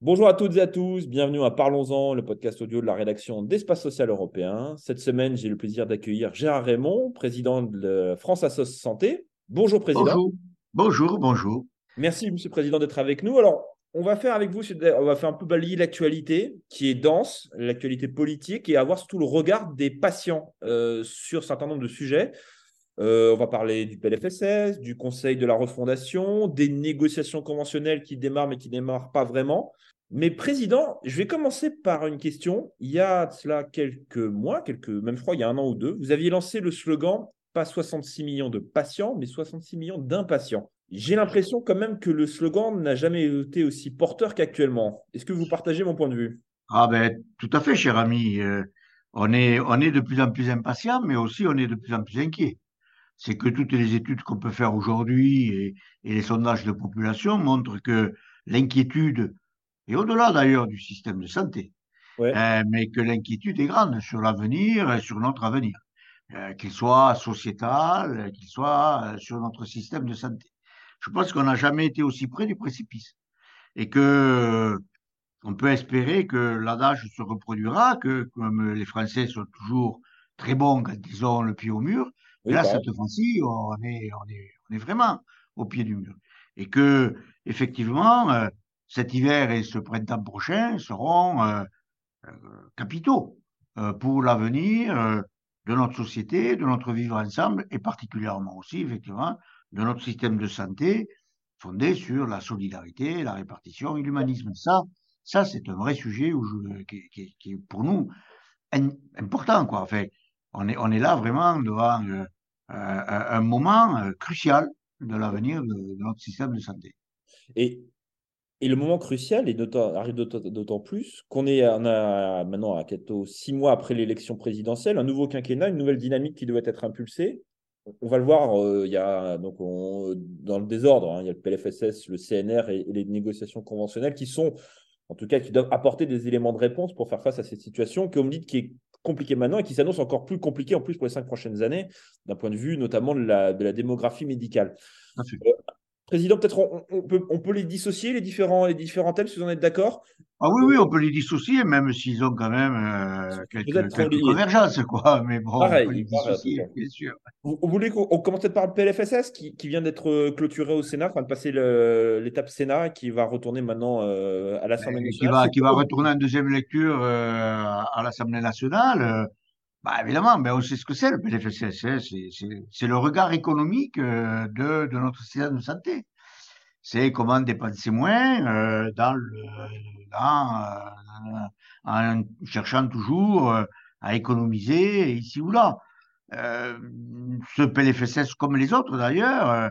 Bonjour à toutes et à tous, bienvenue à Parlons-en, le podcast audio de la rédaction d'Espace Social Européen. Cette semaine, j'ai le plaisir d'accueillir Gérard Raymond, président de France Assos Santé. Bonjour Président. Bonjour, bonjour, bonjour. Merci Monsieur le Président d'être avec nous. Alors, on va faire avec vous, on va faire un peu balayer l'actualité qui est dense, l'actualité politique, et avoir surtout le regard des patients euh, sur un certain nombre de sujets. Euh, on va parler du PLFSS, du Conseil de la refondation, des négociations conventionnelles qui démarrent mais qui ne démarrent pas vraiment. Mais président, je vais commencer par une question. Il y a cela quelques mois, quelques, même je crois il y a un an ou deux, vous aviez lancé le slogan pas 66 millions de patients, mais 66 millions d'impatients. J'ai l'impression quand même que le slogan n'a jamais été aussi porteur qu'actuellement. Est-ce que vous partagez mon point de vue? Ah ben tout à fait, cher ami. Euh, on, est, on est de plus en plus impatient, mais aussi on est de plus en plus inquiet. C'est que toutes les études qu'on peut faire aujourd'hui et, et les sondages de population montrent que l'inquiétude et au-delà d'ailleurs du système de santé, euh, mais que l'inquiétude est grande sur l'avenir et sur notre avenir, euh, qu'il soit sociétal, qu'il soit euh, sur notre système de santé. Je pense qu'on n'a jamais été aussi près du précipice et que on peut espérer que l'adage se reproduira, que comme les Français sont toujours très bons quand ils ont le pied au mur, là, cette fois-ci, on est, on, est, on est vraiment au pied du mur. Et que, effectivement, cet hiver et ce printemps prochain seront euh, euh, capitaux euh, pour l'avenir de notre société, de notre vivre ensemble et particulièrement aussi, effectivement, de notre système de santé fondé sur la solidarité, la répartition et l'humanisme. Ça, ça c'est un vrai sujet où qui, est pour nous important. Quoi. Enfin, on, est, on est là vraiment devant un moment crucial de l'avenir de, notre système de santé. Et le moment crucial et arrive d'autant plus qu'on est on a maintenant à six mois après l'élection présidentielle, un nouveau quinquennat, une nouvelle dynamique qui doit être impulsée. On va le voir, euh, il y a donc dans le désordre, hein, il y a le PLFSS, le CNR et, les négociations conventionnelles qui sont, en tout cas, qui doivent apporter des éléments de réponse pour faire face à cette situation, comme dit, qui est compliquée maintenant et qui s'annonce encore plus compliquée en plus pour les cinq prochaines années, d'un point de vue notamment de la, de la démographie médicale. Président, peut-être on, peut, on peut les dissocier, les différents, les différents thèmes, si vous en êtes d'accord? Ah oui, oui, on peut les dissocier, même s'ils ont quand même euh, quelques, convergences, quoi. Mais bon, pareil, on peut les dissocier, bien sûr. Vous, voulez qu'on commence peut-être par le PLFSS qui, qui, vient d'être euh, clôturé au Sénat, enfin de passer l'étape Sénat, qui va retourner maintenant euh, à l'Assemblée nationale. Qui va, qui va retourner en deuxième lecture à l'Assemblée nationale. Bah, évidemment, on sait ce que c'est le PLFSS. C'est le regard économique euh, de, notre système de santé. C'est comment dépenser moins euh, euh, en cherchant toujours à économiser ici ou là. Ce PLFSS, comme les autres d'ailleurs,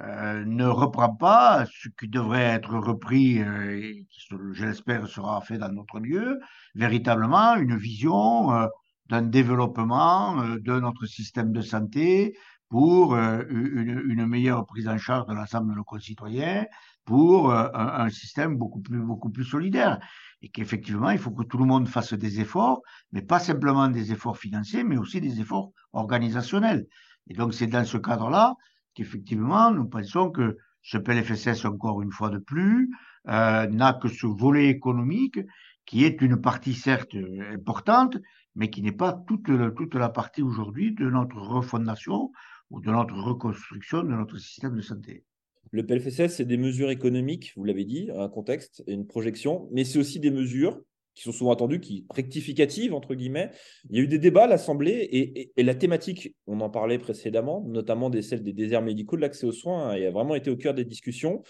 ne reprend pas ce qui devrait être repris et qui, je l'espère, sera fait dans notre lieu, véritablement une vision d'un développement euh, de notre système de santé pour euh, une, meilleure prise en charge de l'ensemble de nos concitoyens, pour euh, un, système beaucoup plus, beaucoup plus solidaire. Et qu'effectivement, il faut que tout le monde fasse des efforts, mais pas simplement des efforts financiers, mais aussi des efforts organisationnels. Et donc, c'est dans ce cadre-là qu'effectivement, nous pensons que ce PLFSS, encore une fois de plus, n'a que ce volet économique qui est une partie certes importante, mais qui n'est pas toute, toute la partie aujourd'hui de notre refondation ou de notre reconstruction de notre système de santé. Le PLFSS, c'est des mesures économiques, vous l'avez dit, un contexte et une projection, mais c'est aussi des mesures qui sont souvent attendues, qui rectificatives, entre guillemets. Il y a eu des débats à l'Assemblée et, la thématique, on en parlait précédemment, notamment celle des déserts médicaux, de l'accès aux soins, a vraiment été au cœur des discussions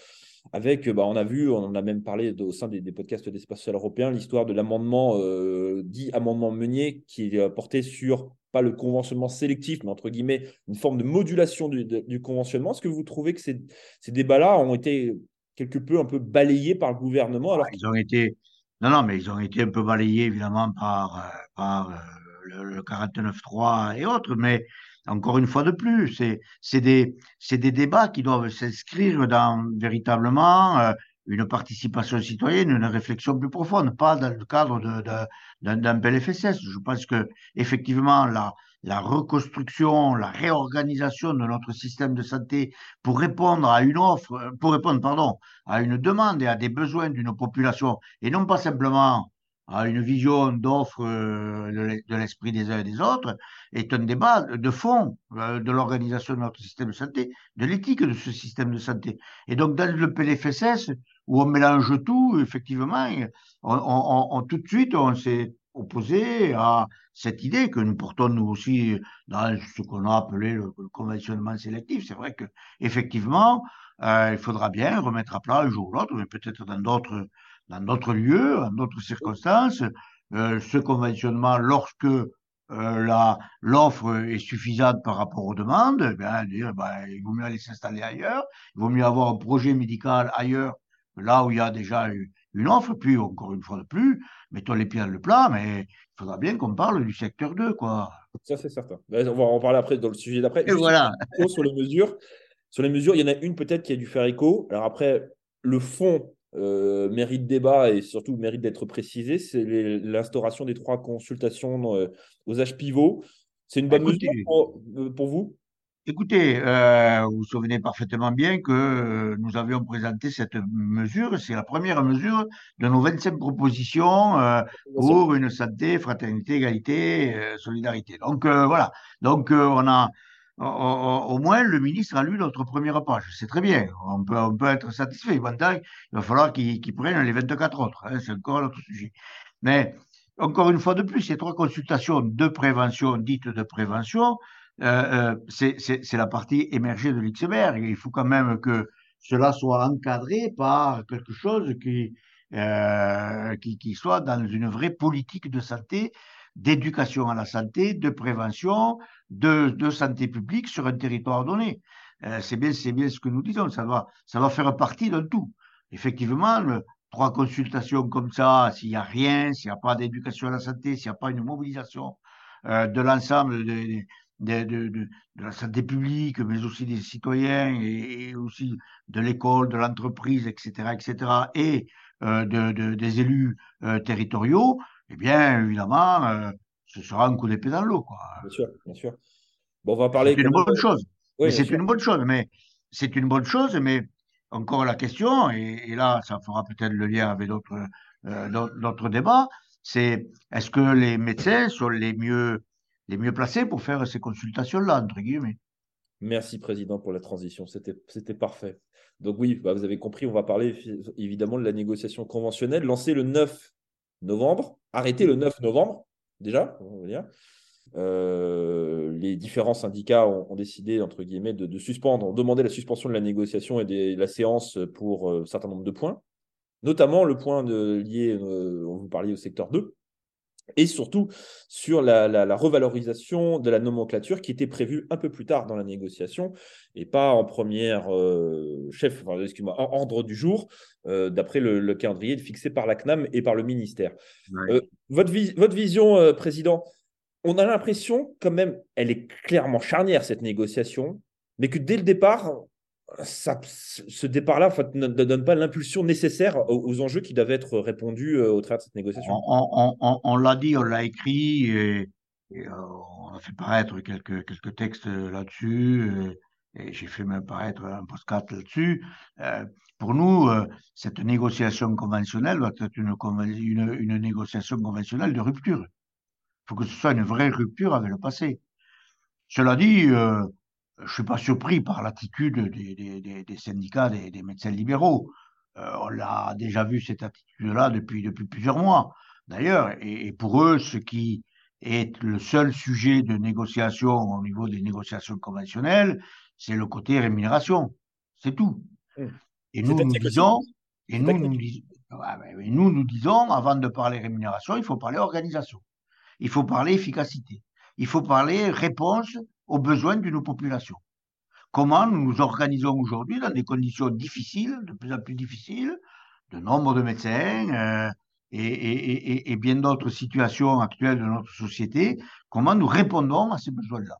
avec, bah, on a vu, on en a même parlé au sein des, podcasts d'espace social européen, l'histoire de l'amendement euh, dit amendement Meunier, qui est euh, porté sur pas le conventionnement sélectif, mais entre guillemets une forme de modulation du, conventionnement. Est-ce que vous trouvez que ces, ces débats-là ont été quelque peu un peu balayés par le gouvernement alors Ils ont été, non, non, mais ils ont été un peu balayés évidemment par, euh, par le, le 49.3 et autres, mais encore une fois de plus, c'est des, des débats qui doivent s'inscrire dans véritablement euh, une participation citoyenne, une réflexion plus profonde, pas dans le cadre d'un PLFSS. Je pense que effectivement la, la reconstruction, la réorganisation de notre système de santé pour répondre à une offre, pour répondre, pardon, à une demande et à des besoins d'une population, et non pas simplement à une vision d'offre euh, de l'esprit des uns et des autres, est un débat de fond euh, de l'organisation de notre système de santé, de l'éthique de ce système de santé. Et donc, dans le PLFSS, où on mélange tout, effectivement, on, tout de suite, on s'est opposé à cette idée que nous portons nous aussi dans ce qu'on a appelé le, conventionnement sélectif. C'est vrai que effectivement, euh, il faudra bien remettre à plat un jour ou l'autre, mais peut-être dans d'autres dans d'autres lieux, dans d'autres circonstances, euh, ce conventionnement lorsque euh, l'offre est suffisante par rapport aux demandes, eh bien, dire, ben, il vaut mieux aller s'installer ailleurs, il vaut mieux avoir un projet médical ailleurs là où il y a déjà une offre, puis encore une fois de plus, mettons les pieds dans le plat, mais il faudra bien qu'on parle du secteur 2, quoi. Ça, c'est certain. Ben, on va en parler après dans le sujet d'après. Et voilà. Sur les mesures, sur les mesures, il y en a une peut-être qui a dû faire écho. Alors après, le fond euh, mérite débat et surtout mérite d'être précisé, c'est l'instauration des trois consultations euh, aux âges pivots. C'est une bonne mesure euh, pour vous? Écoutez, euh, vous vous souvenez parfaitement bien que euh, nous avions présenté cette mesure. C'est la première mesure de nos 25 propositions euh, pour une santé, fraternité, égalité, solidarité. Donc voilà. Donc on a au moins le ministre a lu notre première page. C'est très bien. On peut, on peut être satisfait. Il va falloir qu'il prenne les 24 autres. Hein, c'est encore un autre sujet. Mais encore une fois de plus, ces trois consultations de prévention, dites de prévention, euh, euh, c'est la partie émergée de l'iceberg. Il faut quand même que cela soit encadré par quelque chose qui, euh, qui, soit dans une vraie politique de santé, d'éducation à la santé, de prévention, de, santé publique sur un territoire donné. Euh, c'est bien, bien ce que nous disons. Ça doit, ça faire partie d'un tout. Effectivement, trois consultations comme ça, s'il n'y a rien, s'il n'y a pas d'éducation à la santé, s'il n'y a pas une mobilisation euh, de l'ensemble de, la santé publique, mais aussi des citoyens et, aussi de l'école, de l'entreprise, etc., etc., et euh, de, des élus territoriaux, eh bien, évidemment, euh, ce sera un coup d'épée dans l'eau. Bien sûr, bien sûr. Bon, on va parler. C'est une bonne chose. c'est une bonne chose, mais c'est une bonne chose, mais encore la question, et, et là, ça fera peut-être le lien avec d'autres d'autres débats, c'est est-ce que les médecins sont les mieux les mieux placés pour faire ces consultations-là, entre guillemets? Merci, Président, pour la transition. C'était parfait. Donc oui, bah, vous avez compris, on va parler évidemment de la négociation conventionnelle lancée le 9 novembre, arrêtée le 9 novembre, déjà, on va dire. Euh, les différents syndicats ont, décidé, entre guillemets, de, suspendre, ont demandé la suspension de la négociation et de la séance pour euh, un certain nombre de points, notamment le point lié, euh, vous parliez au secteur 2, et surtout sur la, revalorisation de la nomenclature qui était prévue un peu plus tard dans la négociation et pas en première euh, chef, excuse-moi, en ordre du jour, euh, d'après le, calendrier fixé par la CNAM et par le ministère. Euh, votre, votre, vision, Président, on a l'impression quand même, elle est clairement charnière cette négociation, mais que dès le départ, ça, ce départ-là ne donne pas l'impulsion nécessaire aux, enjeux qui doivent être répondus euh, au travers de cette négociation. On, l'a dit, on l'a écrit, et, euh, on a fait paraître quelques, quelques textes là-dessus, et, j'ai fait même paraître un postcard là-dessus. Euh, pour nous, cette négociation conventionnelle doit être une, une négociation conventionnelle de rupture. Il faut que ce soit une vraie rupture avec le passé. Cela dit, je ne suis pas surpris par l'attitude des, syndicats des, médecins libéraux. Euh, on l'a déjà vu cette attitude-là depuis, depuis plusieurs mois, d'ailleurs. Et, pour eux, ce qui est le seul sujet de négociation au niveau des négociations conventionnelles, c'est le côté rémunération. C'est tout. Mmh. Et nous, nous disons, et nous, nous, nous, nous disons, avant de parler rémunération, il faut parler organisation. Il faut parler efficacité. Il faut parler réponse aux besoins de nos populations. Comment nous nous organisons aujourd'hui dans des conditions difficiles, de plus en plus difficiles, de nombre de médecins euh, et, bien d'autres situations actuelles de notre société, comment nous répondons à ces besoins-là?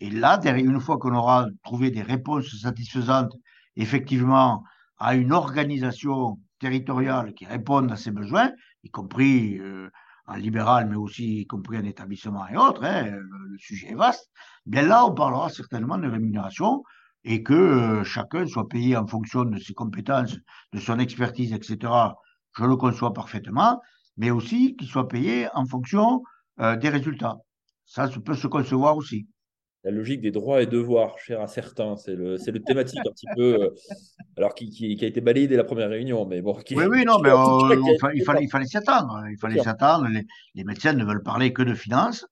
Et là, une fois qu'on aura trouvé des réponses satisfaisantes, effectivement, à une organisation territoriale qui réponde à ces besoins, y compris euh, en libéral, mais aussi y compris en établissement et autres, hein, le, sujet est vaste, bien là, on parlera certainement de rémunération et que euh, chacun soit payé en fonction de ses compétences, de son expertise, etc. Je le conçois parfaitement, mais aussi qu'il soit payé en fonction euh, des résultats. Ça peut se concevoir aussi la logique des droits et devoirs, cher à certains. C'est le, c'est le thématique un petit peu, euh, alors qui, qui, a été balayé dès la première réunion, mais bon. oui, oui, non, mais euh, il, fallait, il fallait s'y attendre. Il fallait s'y attendre. Les, médecins ne veulent parler que de finances.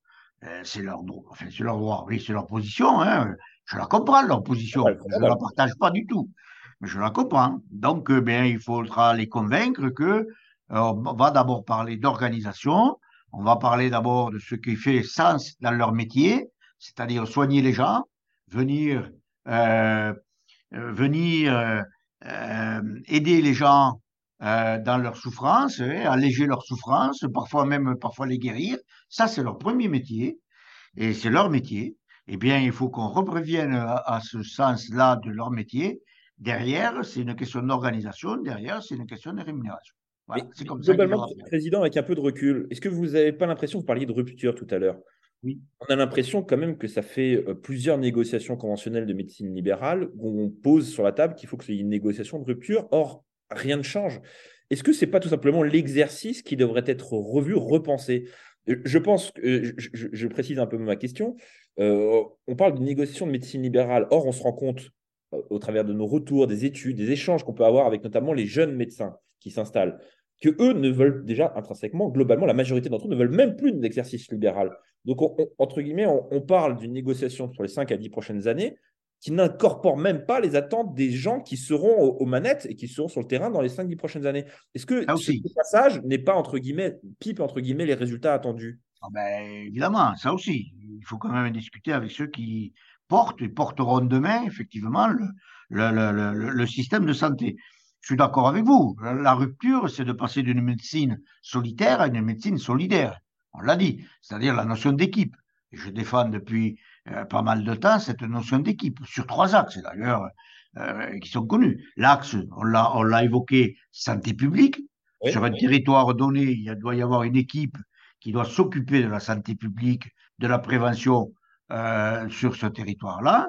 Euh, c'est leur, enfin, c'est leur droit, oui, c'est leur position. Hein. Je la comprends, leur position. je ne la partage pas du tout, mais je la comprends. Donc, bien, il faudra les convaincre que on va d'abord parler d'organisation. On va parler d'abord de ce qui fait sens dans leur métier c'est-à-dire soigner les gens, venir, euh, euh, venir euh, aider les gens dans leur souffrance, hein, alléger leur souffrance, parfois même parfois les guérir. Ça, c'est leur premier métier et c'est leur métier. Eh bien, il faut qu'on revienne à, ce sens-là de leur métier. Derrière, c'est une question d'organisation. Derrière, c'est une question de rémunération. Voilà, c'est comme globalement, Président, avec un peu de recul, est-ce que vous n'avez pas l'impression, vous parliez de rupture tout à l'heure, on a l'impression quand même que ça fait euh, plusieurs négociations conventionnelles de médecine libérale où on pose sur la table qu'il faut que y ait une négociation de rupture. Or, rien ne change. Est-ce que ce n'est pas tout simplement l'exercice qui devrait être revu, repensé? Euh, Je pense euh, je, précise un peu ma question, on parle de négociation de médecine libérale. Or, on se rend compte au travers de nos retours, des études, des échanges qu'on peut avoir avec notamment les jeunes médecins qui s'installent, que eux ne veulent déjà intrinsèquement, globalement, la majorité d'entre eux ne veulent même plus d'exercice libéral. Donc, entre guillemets, on, parle d'une négociation sur les 5 à 10 prochaines années qui n'incorpore même pas les attentes des gens qui seront aux, manettes et qui seront sur le terrain dans les 5-10 prochaines années. Est-ce que ce passage n'est pas, entre guillemets, pipe, entre guillemets, les résultats attendus? Ah ben, Évidemment, ça aussi. Il faut quand même discuter avec ceux qui portent et porteront demain, effectivement, le, le, le système de santé. Je suis d'accord avec vous. La rupture, c'est de passer d'une médecine solitaire à une médecine solidaire. On l'a dit, c'est-à-dire la notion d'équipe. Je défends depuis euh, pas mal de temps cette notion d'équipe, sur trois axes d'ailleurs, euh, qui sont connus. L'axe, on l'a évoqué, santé publique. Sur un territoire donné, il doit y avoir une équipe qui doit s'occuper de la santé publique, de la prévention euh, sur ce territoire-là.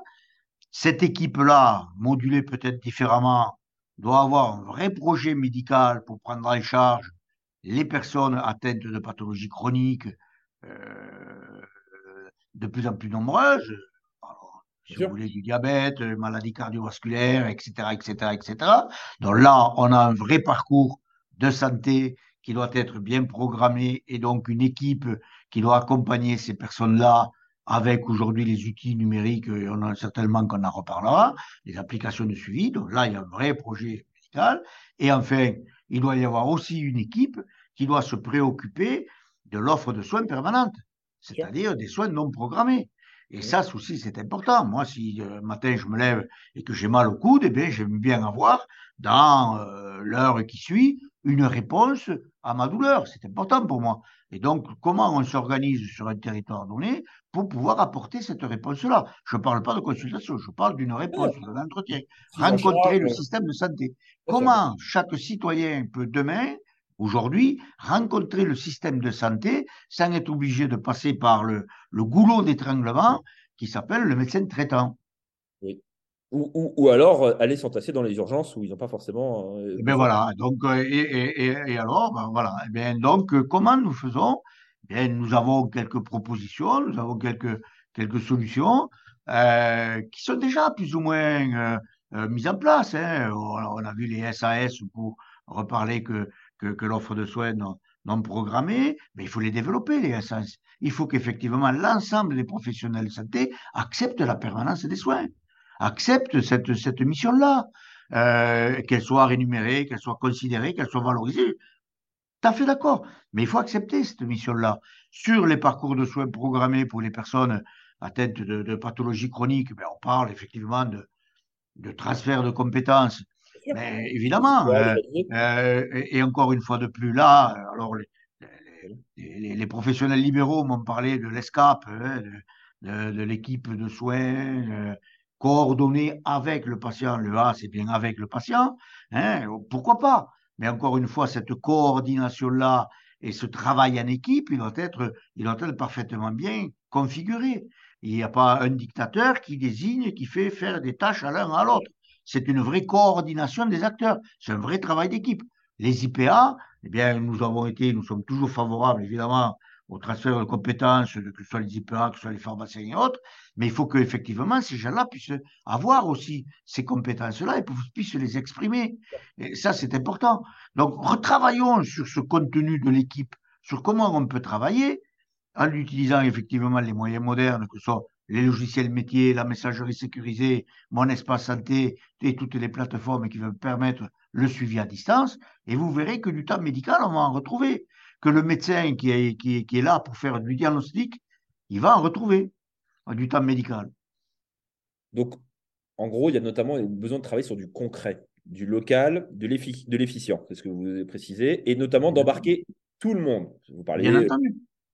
Cette équipe-là, modulée peut-être différemment doit avoir un vrai projet médical pour prendre en charge les personnes atteintes de pathologies chroniques euh, de plus en plus nombreuses, si vous voulez, du diabète, maladies cardiovasculaires, etc., etc., etc. Donc là, on a un vrai parcours de santé qui doit être bien programmé et donc une équipe qui doit accompagner ces personnes-là avec aujourd'hui les outils numériques, et on a certainement qu'on en reparlera, les applications de suivi. Donc là, il y a un vrai projet médical. Et enfin, il doit y avoir aussi une équipe qui doit se préoccuper de l'offre de soins permanente, c'est-à-dire des soins non programmés. Et ça aussi, c'est important. Moi, si euh, matin je me lève et que j'ai mal au coude, eh bien, j'aime bien avoir dans euh, l'heure qui suit une réponse à ma douleur. C'est important pour moi. Et donc, comment on s'organise sur un territoire donné pour pouvoir apporter cette réponse-là? Je ne parle pas de consultation, je parle d'une réponse, d'un entretien. Rencontrer le système de santé. Comment chaque citoyen peut demain aujourd'hui rencontrer le système de santé sans être obligé de passer par le, le goulot d'étranglement qui s'appelle le médecin traitant? Ou, ou, ou, alors euh, aller s'entasser dans les urgences où ils n'ont pas forcément. Euh, eh ben voilà. Donc euh, et, et, et, alors ben voilà. Eh bien donc comment nous faisons? Eh bien, nous avons quelques propositions, nous avons quelques quelques solutions euh, qui sont déjà plus ou moins euh, mises en place. Hein. On, a vu les SAS pour reparler que que, l'offre de soins non, programmée, mais il faut les développer, les SAS. Il faut qu'effectivement l'ensemble des professionnels de santé acceptent la permanence des soins, acceptent cette, cette mission-là, euh, qu'elle soit rémunérée, qu'elle soit considérée, qu'elle soit valorisée. Tout à fait d'accord. Mais il faut accepter cette mission-là. Sur les parcours de soins programmés pour les personnes atteintes de, pathologies chroniques, ben on parle effectivement de, de transfert de compétences mais évidemment, euh, euh, et encore une fois de plus, là, alors les, les, professionnels libéraux m'ont parlé de l'ESCAP, hein, de, de, l'équipe de soins coordonnée avec le patient. Le A, c'est bien avec le patient. Hein, pourquoi pas? Mais encore une fois, cette coordination-là, et ce travail en équipe, il doit être, il doit être parfaitement bien configuré. Il n'y a pas un dictateur qui désigne, qui fait faire des tâches à l'un à l'autre. C'est une vraie coordination des acteurs. C'est un vrai travail d'équipe. Les IPA, eh bien, nous avons été, nous sommes toujours favorables, évidemment, au transfert de compétences, que ce soit les IPA, que ce soit les pharmaciens et autres, mais il faut qu'effectivement, ces gens-là puissent avoir aussi ces compétences-là et puissent les exprimer. Et ça, c'est important. Donc, retravaillons sur ce contenu de l'équipe, sur comment on peut travailler, en utilisant effectivement les moyens modernes, que ce soit les logiciels métiers, la messagerie sécurisée, mon espace santé et toutes les plateformes qui veulent permettre le suivi à distance. Et vous verrez que du temps médical, on va en retrouver. Que le médecin qui est, là pour faire du diagnostic, il va en retrouver du temps médical. Donc, en gros, il y a notamment besoin de travailler sur du concret, du local, de l'efficient, c'est ce que vous précisé, et notamment d'embarquer tout le monde. Vous parlez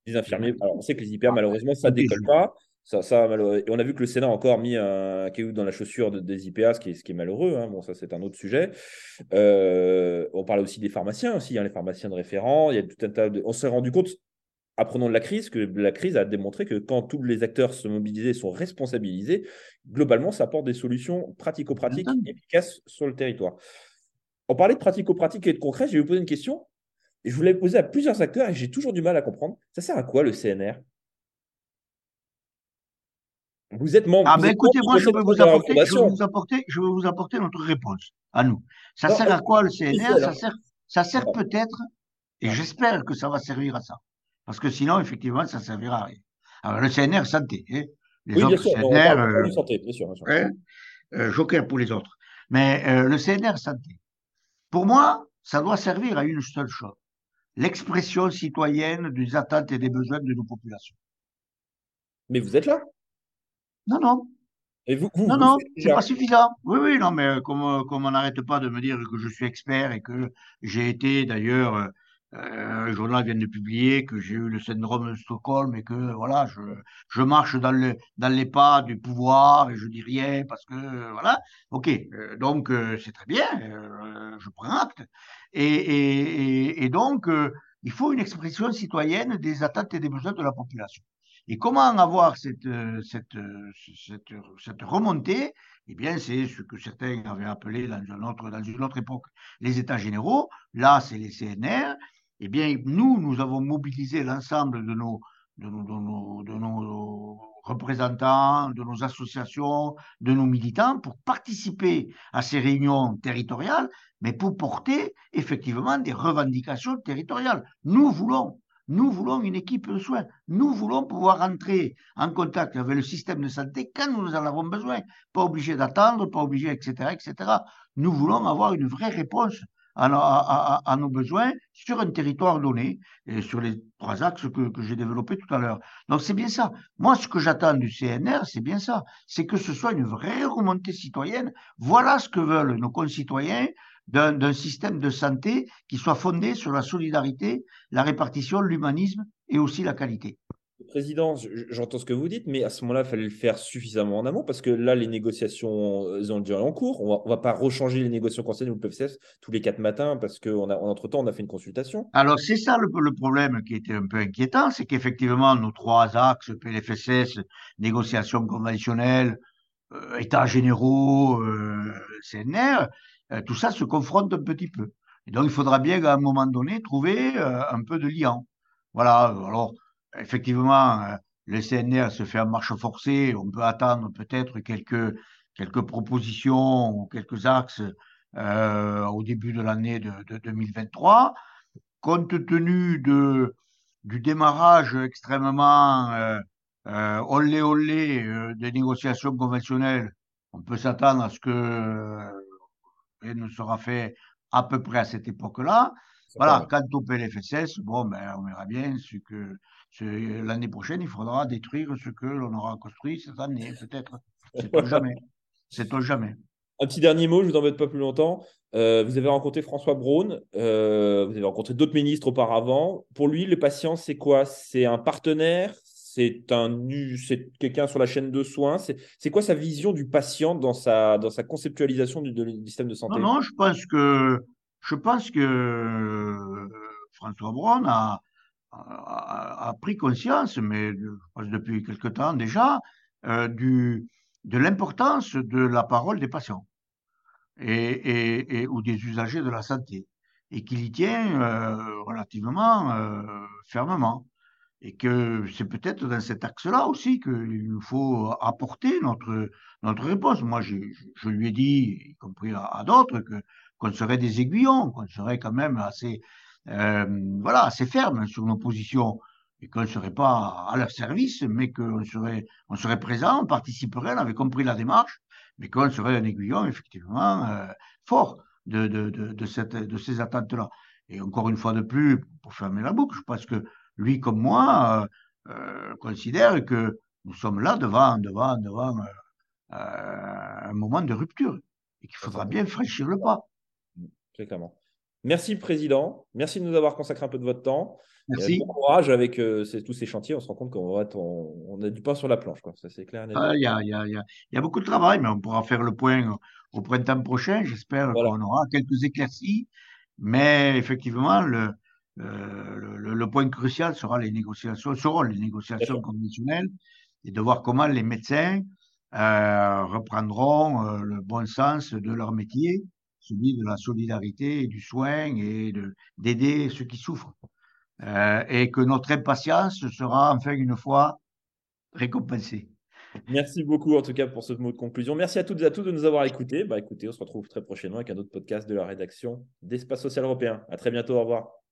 des infirmiers. Alors, on sait que les hyper, malheureusement, ça ne décolle pas. Ça, ça, et on a vu que le Sénat a encore mis un caillou dans la chaussure des IPA, ce qui est, ce qui est malheureux. Hein. Bon, ça, c'est un autre sujet. Euh, on parle aussi des pharmaciens, aussi, hein, les pharmaciens de référent. Il y a tout un tas de... On s'est rendu compte, apprenant de la crise, que la crise a démontré que quand tous les acteurs se mobilisent, sont responsabilisés, globalement, ça apporte des solutions pratico-pratiques efficaces sur le territoire. On parlait de pratico-pratique et de concret. Je vais vous poser une question. Et je voulais poser à plusieurs acteurs et j'ai toujours du mal à comprendre. Ça sert à quoi le CNR Vous êtes membre. Ah, ben écoutez, moi, je vais, vous apporter, je, vais vous apporter, je vais vous apporter notre réponse à nous. Ça sert à quoi le CNR Ça sert, ça sert peut-être, et j'espère que ça va servir à ça. Parce que sinon, effectivement, ça ne servira à rien. Alors, le CNR santé, hein. les oui, autres bien sûr, CNR, euh, santé, bien sûr, bien sûr. Hein, euh, joker pour les autres. Mais euh, le CNR santé, pour moi, ça doit servir à une seule chose l'expression citoyenne des attentes et des besoins de nos populations. Mais vous êtes là? Non, non. Et vous, non, non, c'est pas suffisant. Oui, oui, non, mais comme, comme on n'arrête pas de me dire que je suis expert et que j'ai été d'ailleurs euh, le journal vient de publier que j'ai eu le syndrome de Stockholm et que voilà, je, je marche dans, le, dans les pas du pouvoir et je dis rien parce que voilà. Ok, euh, donc euh, c'est très bien, je prends acte. Et, et, donc, il faut une expression citoyenne des attentes et des besoins de la population. Et comment avoir cette, cette, cette, cette remontée? Eh bien, c'est ce que certains avaient appelé dans une autre, dans une autre époque les États généraux. Là, c'est les CNR eh bien, nous, nous avons mobilisé l'ensemble de nos, représentants, de nos associations, de nos militants pour participer à ces réunions territoriales, mais pour porter effectivement des revendications territoriales. Nous voulons, nous voulons une équipe de soins. Nous voulons pouvoir entrer en contact avec le système de santé quand nous en avons besoin. Pas obligé d'attendre, pas obligé, etc., etc. Nous voulons avoir une vraie réponse à, nos besoins sur un territoire donné, et sur les trois axes que, que j'ai développés tout à l'heure. Donc c'est bien ça. Moi, ce que j'attends du CNR, c'est bien ça. C'est que ce soit une vraie remontée citoyenne. Voilà ce que veulent nos concitoyens d'un système de santé qui soit fondé sur la solidarité, la répartition, l'humanisme et aussi la qualité. Président, j'entends ce que vous dites, mais à ce moment-là, il fallait le faire suffisamment en amont parce que là, les négociations euh, ont déjà en cours. On ne va pas rechanger les négociations conseil ou le PFCS tous les quatre matins parce qu'entre-temps, on a fait une consultation. Alors, c'est ça le, problème qui était un peu inquiétant, c'est qu'effectivement, nos trois axes, PLFSS, négociations conventionnelles, euh, États généraux, euh, CNR, tout ça se confronte un petit peu. Et donc, il faudra bien à un moment donné trouver un peu de liant. Voilà, alors effectivement, euh, le CNR se fait en marche forcée. On peut attendre peut-être quelques, quelques propositions ou quelques axes euh, au début de l'année de, 2023. Compte tenu de, du démarrage extrêmement euh, euh olé olé des négociations conventionnelles, on peut s'attendre à ce que rien ne sera fait à peu près à cette époque-là. Voilà, quant au PLFSS, bon, ben, on verra bien ce que l'année prochaine, il faudra détruire ce que l'on aura construit cette année, peut-être. C'est jamais. C'est jamais. Un petit dernier mot, je ne vous embête pas plus longtemps. Euh, vous avez rencontré François Braun, euh, vous avez rencontré d'autres ministres auparavant. Pour lui, le patient, c'est quoi? C'est un partenaire? C'est un, c'est quelqu'un sur la chaîne de soins? C'est quoi sa vision du patient dans sa, dans sa conceptualisation du, du système de santé? Non, non, je pense que je pense que François Braun a, a, pris conscience, mais depuis quelque temps déjà, du, de l'importance de la parole des patients et, et, ou des usagers de la santé, et qu'il y tient relativement fermement et que c'est peut-être dans cet axe-là aussi qu'il nous faut apporter notre, notre réponse. Moi, je, je lui ai dit, y compris à, d'autres, que qu'on serait des aiguillons, qu'on serait quand même assez, euh, voilà, assez ferme sur nos positions et qu'on ne serait pas à leur service, mais qu'on serait, on serait présent, on participerait, on avait compris la démarche, mais qu'on serait un aiguillon effectivement euh, fort de, de, de, de, cette, de ces attentes-là. Et encore une fois de plus, pour fermer la boucle, je pense que lui comme moi, euh, euh, considère que nous sommes là devant, devant, devant euh, un moment de rupture et qu'il faudra bien franchir le pas. Très clairement. Merci, Président. Merci de nous avoir consacré un peu de votre temps. Merci. bon courage avec tous ces chantiers. On se rend compte qu'on on, a du pain sur la planche. Quoi. Ça, c'est clair. Ah, il y, a, y, a, y, a, beaucoup de travail, mais on pourra faire le point au printemps prochain. J'espère qu'on aura quelques éclaircies. Mais effectivement, le, euh, le, point crucial sera les négociations, seront les négociations conventionnelles et de voir comment les médecins euh, reprendront euh, le bon sens de leur métier, celui de la solidarité, du soin et d'aider ceux qui souffrent. et que notre impatience sera enfin une fois récompensée. Merci beaucoup en tout cas pour ce mot de conclusion. Merci à toutes et à tous de nous avoir écoutés. Bah écoutez, on se retrouve très prochainement avec un autre podcast de la rédaction d'Espace Social Européen. À très bientôt, au revoir.